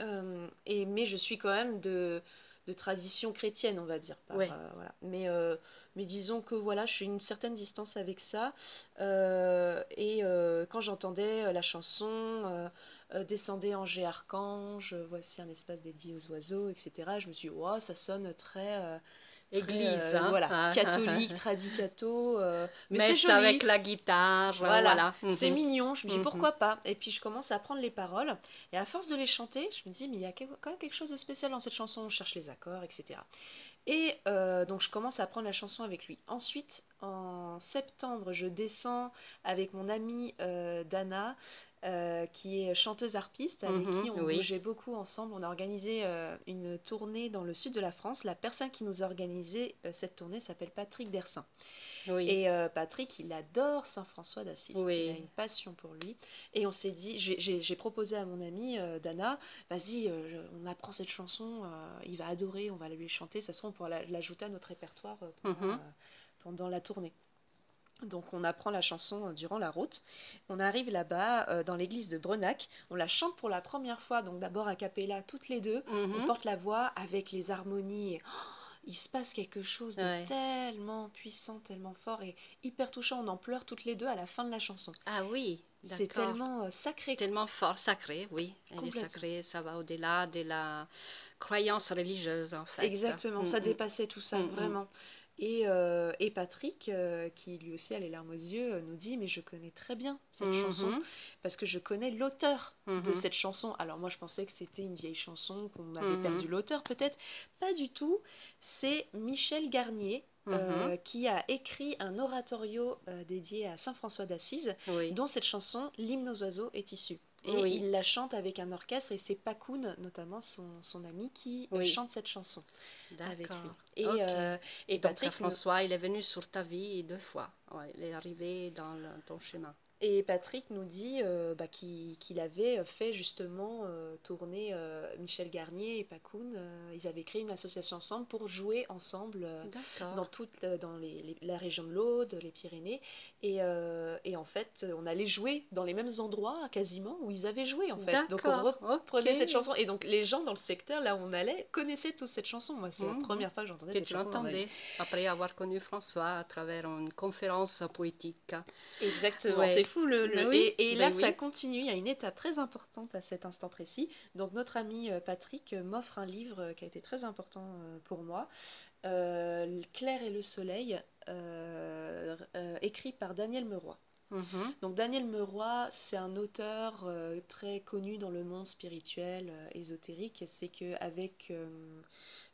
et, mais je suis quand même de, de tradition chrétienne, on va dire. par, Ouais. euh, voilà. mais, euh, mais disons que voilà, je suis une certaine distance avec ça. Euh, et quand j'entendais la chanson Descendez ange archange, voici un espace dédié aux oiseaux, etc., je me suis dit, wow, ça sonne très. Très, Église, euh, hein. voilà, Ah, catholique, tradicato, euh, mais joli. avec la guitare. Voilà, Voilà. c'est Mhm. mignon. Je me dis Mhm. pourquoi pas. Et puis je commence à apprendre les paroles. Et à force de les chanter, je me dis mais il y a quand même quelque chose de spécial dans cette chanson. Je cherche les accords, etc. Et euh, donc je commence à apprendre la chanson avec lui. Ensuite, en septembre, je descends avec mon amie euh, Dana. Euh, qui est chanteuse harpiste avec Mhm, qui on oui. bougeait beaucoup ensemble. On a organisé euh, une tournée dans le sud de la France. La personne qui nous a organisé euh, cette tournée s'appelle Patrick Dersin. Oui. Et Patrick, il adore Saint François d'Assise. Oui. Il a une passion pour lui. Et on s'est dit, j'ai- proposé à mon amie Dana, vas-y, on apprend cette chanson, il va adorer, on va la lui chanter, ça se on pourra la- l'ajouter à notre répertoire pendant, Mhm. pendant la tournée. Donc on apprend la chanson euh, durant la route. On arrive là-bas euh, dans l'église de Brenac. On la chante pour la première fois, donc d'abord a cappella toutes les deux. On Mhm. porte la voix avec les harmonies. oh, il se passe quelque chose de Ouais. tellement puissant, tellement fort et hyper touchant. On en pleure toutes les deux à la fin de la chanson. Ah oui, C'est tellement euh, sacré. Tellement fort, sacré, oui. Elle est sacrée, ça va au-delà de la croyance religieuse, en fait. Exactement, ça Mm, mm. dépassait tout ça, mm. vraiment. Et, euh, et Patrick, euh, qui lui aussi a les larmes aux yeux, euh, nous dit Mais je connais très bien cette Mhm. chanson parce que je connais l'auteur de Mhm. cette chanson. Alors moi je pensais que c'était une vieille chanson, qu'on avait Mhm. perdu l'auteur peut-être. Pas du tout. C'est Michel Garnier qui a écrit un oratorio dédié à Saint François d'Assise, Oui. dont cette chanson, L'hymne aux oiseaux, est issue. Et Oui. il la chante avec un orchestre et c'est Pacoun, notamment son, son ami, qui euh, Oui. chante cette chanson avec lui. Et, euh, et Patrick, François, il est venu sur ta vie deux fois. Ouais, il est arrivé dans le- ton chemin. Et Patrick nous dit euh, bah, qu'il avait fait justement euh, tourner euh, Michel Garnier et Pacoun. ils avaient créé une association ensemble pour jouer ensemble dans toute dans les- les- la région de l'Aude, les Pyrénées. Et, et en fait, on allait jouer dans les mêmes endroits quasiment où ils avaient joué en fait. Donc on reprenait cette chanson. Et donc les gens dans le secteur là où on allait connaissaient tous cette chanson. Moi, c'est Mhm. la première fois que j'entendais cette chanson. l'entendais après avoir connu François à travers une conférence poétique. Exactement, Ouais. Fou. Le, le- Ben oui, Et, et là, oui. ça continue. Il y a une étape très importante à cet instant précis. Donc, notre ami euh, Patrick euh, m'offre un livre euh, qui a été très important pour moi euh, Claire et le soleil, euh, euh, écrit par Daniel Meroy. Mhm. Donc, Daniel Meroy, c'est un auteur euh, très connu dans le monde spirituel, euh, ésotérique. C'est qu'avec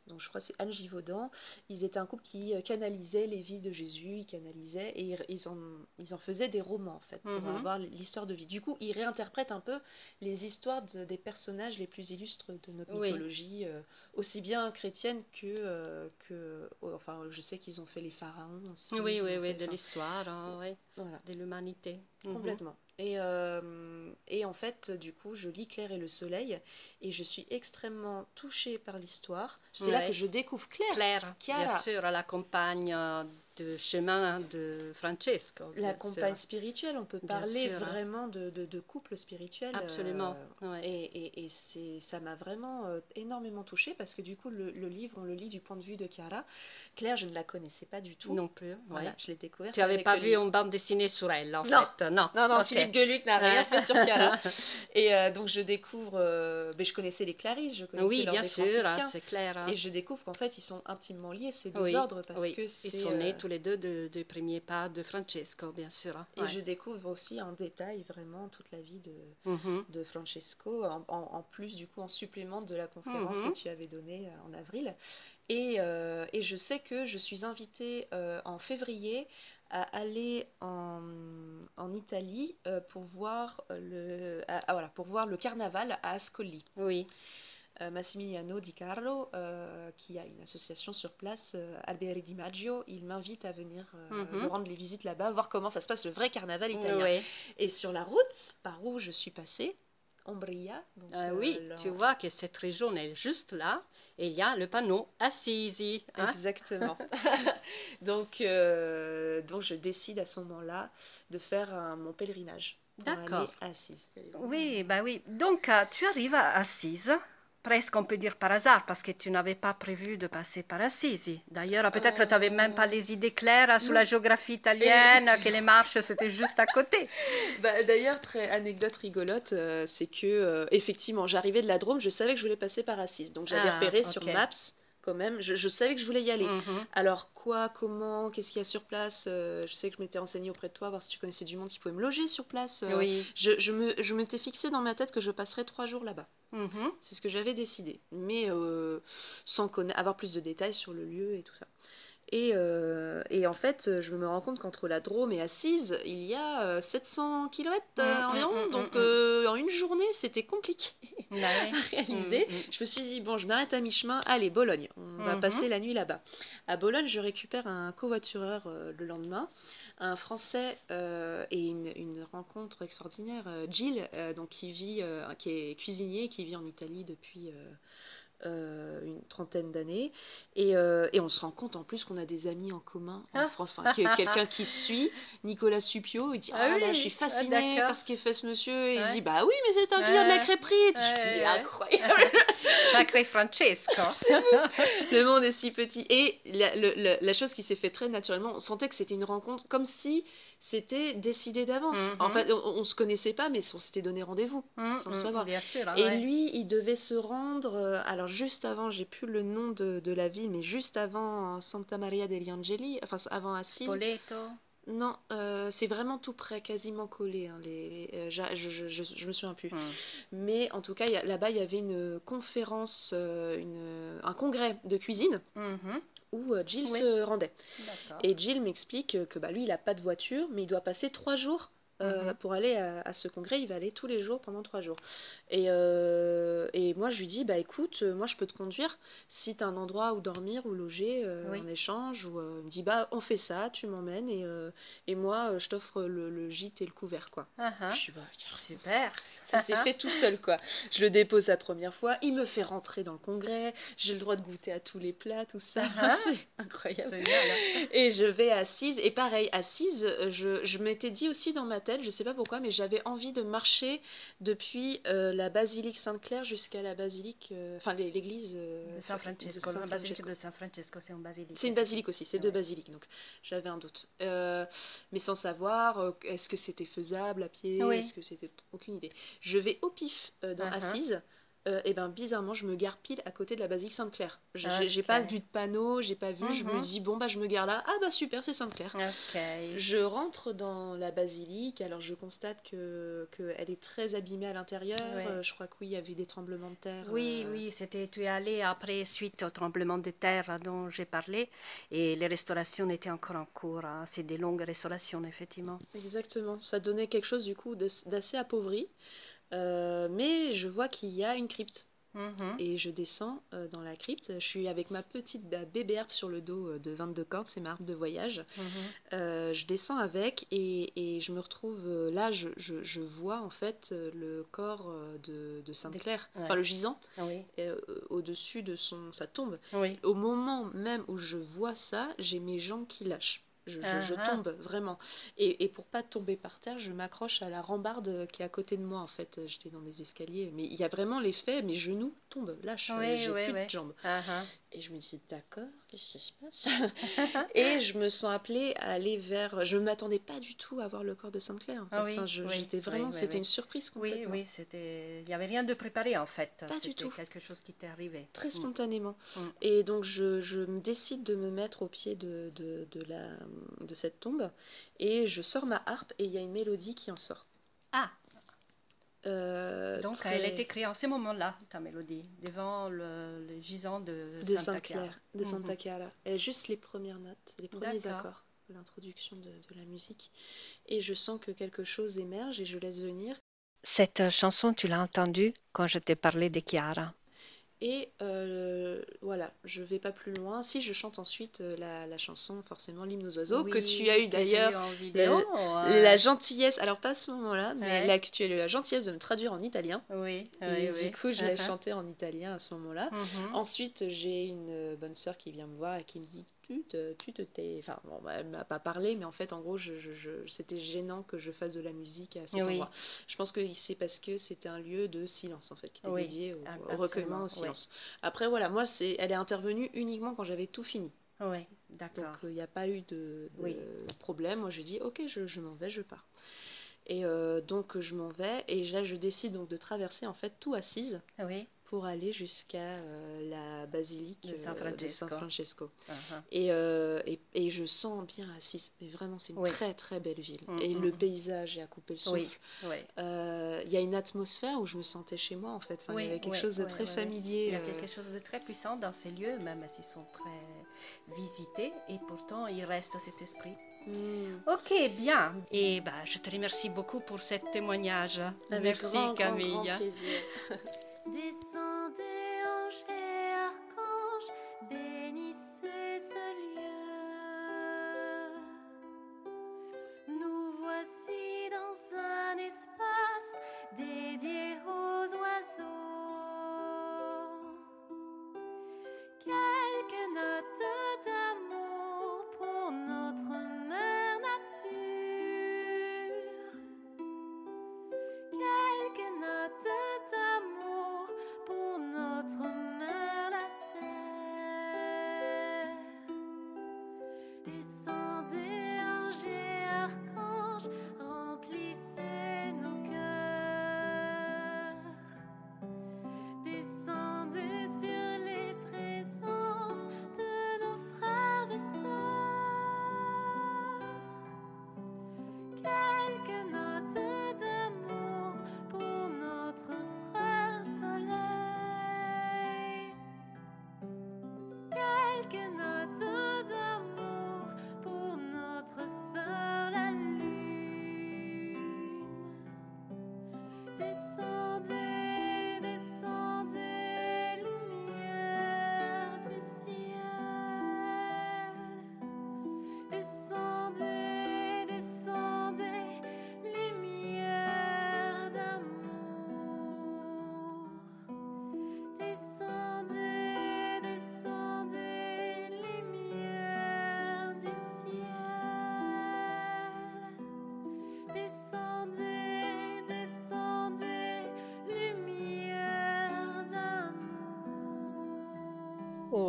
donc je crois que c'est Anne Givaudan. Ils étaient un couple qui euh, canalisait les vies de Jésus, ils canalisaient et ils en, ils en faisaient des romans en fait pour Mhm. avoir l'histoire de vie. Du coup, ils réinterprètent un peu les histoires de- des personnages les plus illustres de notre Oui. mythologie, euh, aussi bien chrétienne que euh, que oh, enfin je sais qu'ils ont fait les pharaons aussi. Oui, oui, oui, de l'histoire, hein, oui, voilà. de l'humanité. Mhm. Complètement. Et, euh, et en fait, du coup, je lis Claire et le Soleil et je suis extrêmement touchée par l'histoire. C'est là que je découvre Claire. Claire, Chiara. bien sûr, la compagne euh, de chemin de Francesco. La compagne sûr. spirituelle, on peut parler hein. vraiment de, de, de couple spirituel. Absolument. euh, ouais. et et, et c'est, ça m'a vraiment euh, énormément touchée parce que du coup, le, le livre, on le lit du point de vue de Chiara. Claire, je ne la connaissais pas du tout. Non plus. Voilà, ouais. je l'ai découverte. Tu n'avais pas vu une bande dessinée sur elle, en Non. fait Non, Non, non. Philippe Geluc n'a rien fait sur Chiara. Et euh, donc, je découvre. euh, ben, je connaissais les Clarisses, je connaissais Oui, bien des sûr, hein, c'est clair. hein. Et je découvre qu'en fait, ils sont intimement liés, ces deux Oui, ordres, parce oui. que c'est. Ils sont nés tous les deux de- du premier pas de Francesco, bien sûr. hein. Et Ouais. je découvre aussi en détail vraiment toute la vie de, Mhm. de Francesco, en, en- en plus du coup en supplément de la conférence Mhm. que tu avais donnée euh, en avril. Et, euh, et je sais que je suis invitée euh, en février à aller en, en Italie euh, pour, voir le, voilà, pour voir le carnaval à Ascoli. Oui, Massimiliano Di Carlo, euh, qui a une association sur place, euh, Alberi Di Maggio, il m'invite à venir euh, Mhm. me rendre les visites là-bas, voir comment ça se passe le vrai carnaval italien. oui. Et sur la route par où je suis passée, Ombria. donc, Ah euh, oui, tu vois que cette région est juste là, et il y a le panneau Assisi. hein. Exactement. donc, euh, donc je décide à ce moment-là de faire un- mon pèlerinage. D'accord. Assise. Oui, bah oui. Donc, euh, tu arrives à Assise, presque on peut dire par hasard, parce que tu n'avais pas prévu de passer par Assisi. D'ailleurs, peut-être Euh, tu n'avais même pas les idées claires sur non. la géographie italienne, que les marches, c'était juste à côté. Bah, D'ailleurs, très anecdote rigolote, euh, c'est que euh, effectivement, j'arrivais de la Drôme, je savais que je voulais passer par Assise, donc j'avais Ah, repéré sur. Maps quand même. Je, je savais que je voulais y aller. Mhm. Alors quoi, comment, qu'est-ce qu'il y a sur place euh, Je sais que je m'étais renseignée auprès de toi, voir si tu connaissais du monde qui pouvait me loger sur place. euh, Oui. Je, je me, je m'étais fixé dans ma tête que je passerais trois jours là-bas. Mhm. C'est ce que j'avais décidé, mais euh, sans conna- avoir plus de détails sur le lieu et tout ça. Et, euh, et en fait, je me rends compte qu'entre la Drôme et Assise, il y a euh, 700 km Mm, mm, environ, mm, donc euh, en une journée, c'était compliqué Bah à réaliser. Je me suis dit, bon, je m'arrête à mi-chemin, allez, Bologne, on va Mhm. passer la nuit là-bas. À Bologne, je récupère un covoitureur euh, le lendemain, un Français euh, et une, une rencontre extraordinaire, euh, Jill, euh, donc qui vit, euh, qui est cuisinier, qui vit en Italie depuis euh, une trentaine d'années, et, euh, et on se rend compte en plus qu'on a des amis en commun en Ah. France, enfin, qu'il y a quelqu'un qui suit, Nicolas Supio, il dit, Ah ah, oui, là, je suis ah, fascinée d'accord. par ce qu'est fait ce monsieur, et il dit, bah oui, mais c'est un client de la crêperie, Et je dis, ouais. incroyable. Sacré Francesco. le monde est si petit. Et la, le- le- la chose qui s'est fait très naturellement, on sentait que c'était une rencontre comme si c'était décidé d'avance. Mhm. En fait, on, on se connaissait pas, mais on s'était donné rendez-vous. Mm, Sans mm, savoir. Bien sûr. hein, Et ouais. lui, il devait se rendre, euh, alors juste avant, j'ai plus le nom de, de la ville, mais juste avant euh, Santa Maria degli Angeli, enfin avant Assise. Spoleto. Non, euh, c'est vraiment tout près, quasiment collé. hein, les, euh, je, je, je, je me souviens plus. Mm. Mais en tout cas, là-bas, il y avait une conférence, euh, une, un congrès de cuisine Mhm. où Jill Oui. se rendait. Et Jill m'explique que bah, lui, il n'a pas de voiture, mais il doit passer trois jours euh, Mhm. pour aller à, à ce congrès. Il va aller tous les jours pendant trois jours. Et, euh, et moi, je lui dis, bah écoute, euh, moi, je peux te conduire si tu as un endroit où dormir ou loger euh, Oui. en échange. Ou, il me dit, bah on fait ça, tu m'emmènes et, et moi, je t'offre le, le gîte et le couvert, quoi. Ah, ah. Je suis, bah, Super. Ça s'est fait tout seul, quoi. Je le dépose la première fois, il me fait rentrer dans le congrès, j'ai le droit de goûter à tous les plats, tout ça. Ah. C'est incroyable. Hein. Et je vais assise, et pareil, assise, euh, je, je m'étais dit aussi dans ma tête, je sais pas pourquoi, mais j'avais envie de marcher depuis euh, la basilique Sainte-Claire jusqu'à la basilique, euh, enfin l'é- l'église De euh, San de Francesco. San La basilique Francesco. de San Francesco, c'est une basilique. C'est une basilique aussi, c'est deux basiliques, donc j'avais un doute. Mais sans savoir, est-ce que c'était faisable à pied, Oui. est-ce que c'était aucune idée. Je vais au pif euh, dans Uh-huh. Assise, euh, et ben bizarrement, je me gare pile à côté de la basilique Sainte-Claire. J'ai j'ai pas vu de panneau, j'ai pas vu, je me Mhm. dis bon bah je me gare là. Ah bah super, c'est Sainte-Claire. Ok. Je rentre dans la basilique, alors je constate que qu'elle est très abîmée à l'intérieur. Ouais. Euh, je crois que oui, il y avait des tremblements de terre. Oui, euh, oui, c'était, tu es allé après, suite au tremblement de terre dont j'ai parlé, et les restaurations étaient encore en cours. hein. C'est des longues restaurations, effectivement. Exactement, ça donnait quelque chose du coup d'assez appauvri. Euh, mais je vois qu'il y a une crypte. Mhm. Et je descends euh, dans la crypte. Je suis avec ma petite bah, bébé harpe sur le dos euh, de 22 cordes, c'est ma harpe de voyage. Mhm. Euh, je descends avec et, et je me retrouve là, je, je- je vois en fait le corps de, de Sainte-Claire, Ouais. enfin le gisant, Oui, euh, au-dessus de son, sa tombe. oui. Au moment même où je vois ça, j'ai mes jambes qui lâchent. Je, Ah ah. tombe vraiment. Et, et pour pas tomber par terre, je m'accroche à la rambarde qui est à côté de moi en fait. J'étais dans des escaliers, mais il y a vraiment l'effet, mes genoux tombent, lâchent, Oui, j'ai oui, plus oui. de jambes. Ah. Et je me dis d'accord, qu'est-ce qui se passe Et je me sens appelée à aller vers. Je ne m'attendais pas du tout à voir le corps de Sainte-Claire. En fait. Ah oui, Enfin, je- oui, j'étais vraiment, oui, c'était une surprise Oui, complètement. oui, c'était. Il n'y avait rien de préparé en fait. Pas du C'était tout. quelque chose qui t'est arrivé. Très Mm. spontanément. Mm. Et donc je, je me décide de me mettre au pied de, de, de la, de cette tombe et je sors ma harpe et il y a une mélodie qui en sort. Ah, Euh, donc très- elle était créée en ce moment-là, ta mélodie, devant le, le gisant de, de Santa Clara. de Mhm. Santa Clara. Et juste les premières notes, les premiers accords, l'introduction de, de la musique. Et je sens que quelque chose émerge et je laisse venir. Cette chanson, tu l'as entendue quand je t'ai parlé de Chiara. Et euh, voilà, je vais pas plus loin. Si je chante ensuite euh, la, la chanson, forcément l'hymne aux oiseaux, que tu as eu d'ailleurs la gentillesse, alors pas à ce moment-là, mais Ouais. là que tu as eu la gentillesse de me traduire en italien. Oui, Et oui, du coup, je l'ai Uh-huh. chanté en italien à ce moment-là. Mhm. Ensuite, j'ai une euh, bonne sœur qui vient me voir et qui me dit Tu te, tu te tais. Enfin, bon, bah, elle m'a pas parlé, mais en fait, en gros, je, je- je- c'était gênant que je fasse de la musique à cet Oui. endroit. Je pense que c'est parce que c'était un lieu de silence, en fait, qui était Oui, dédié au, recueillement, au silence. Après, voilà, moi, c'est, elle est intervenue uniquement quand j'avais tout fini. Oui, Donc, d'accord. il n'y a pas eu de, de Oui. problème. Moi, je dis Ok, je, je m'en vais, je pars. Et euh, donc, je m'en vais, et là, je décide donc de traverser, en fait, tout assise Oui. Pour aller jusqu'à euh, la basilique De San euh, de San Francesco. Uh-huh. Et, euh, et, et je sens bien Assise, mais vraiment c'est une Oui. très très belle ville. Mm, et mm, le mm. paysage est à couper le Oui, souffle. oui. Euh, Il y a une atmosphère où je me sentais chez moi en fait. Enfin, Oui, il y avait quelque oui, chose de oui, très oui, oui. familier. Il y a euh, quelque chose de très puissant dans ces lieux, même s'ils sont très visités, et pourtant il reste cet esprit. Ok, bien. Et bah, je te remercie beaucoup pour ce témoignage. avec Merci grand, grand, Camille. grand plaisir. Descendez,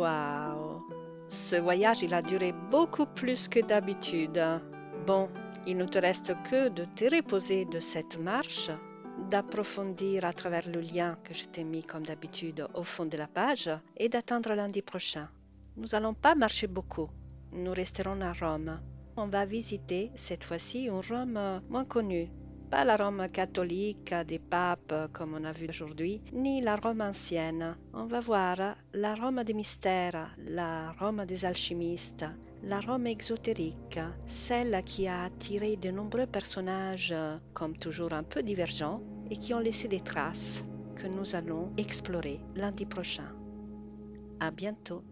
Waouh Ce voyage, il a duré beaucoup plus que d'habitude. Bon, il ne te reste que de te reposer de cette marche d'approfondir à travers le lien que je t'ai mis comme d'habitude au fond de la page et d'attendre lundi prochain. Nous n'allons pas marcher beaucoup. Nous resterons à Rome. On va visiter cette fois-ci une Rome moins connue. Pas la Rome catholique des papes comme on a vu aujourd'hui, ni la Rome ancienne. On va voir la Rome des mystères, la Rome des alchimistes, la Rome exotérique, celle qui a attiré de nombreux personnages, comme toujours un peu divergents, et qui ont laissé des traces que nous allons explorer lundi prochain. À bientôt.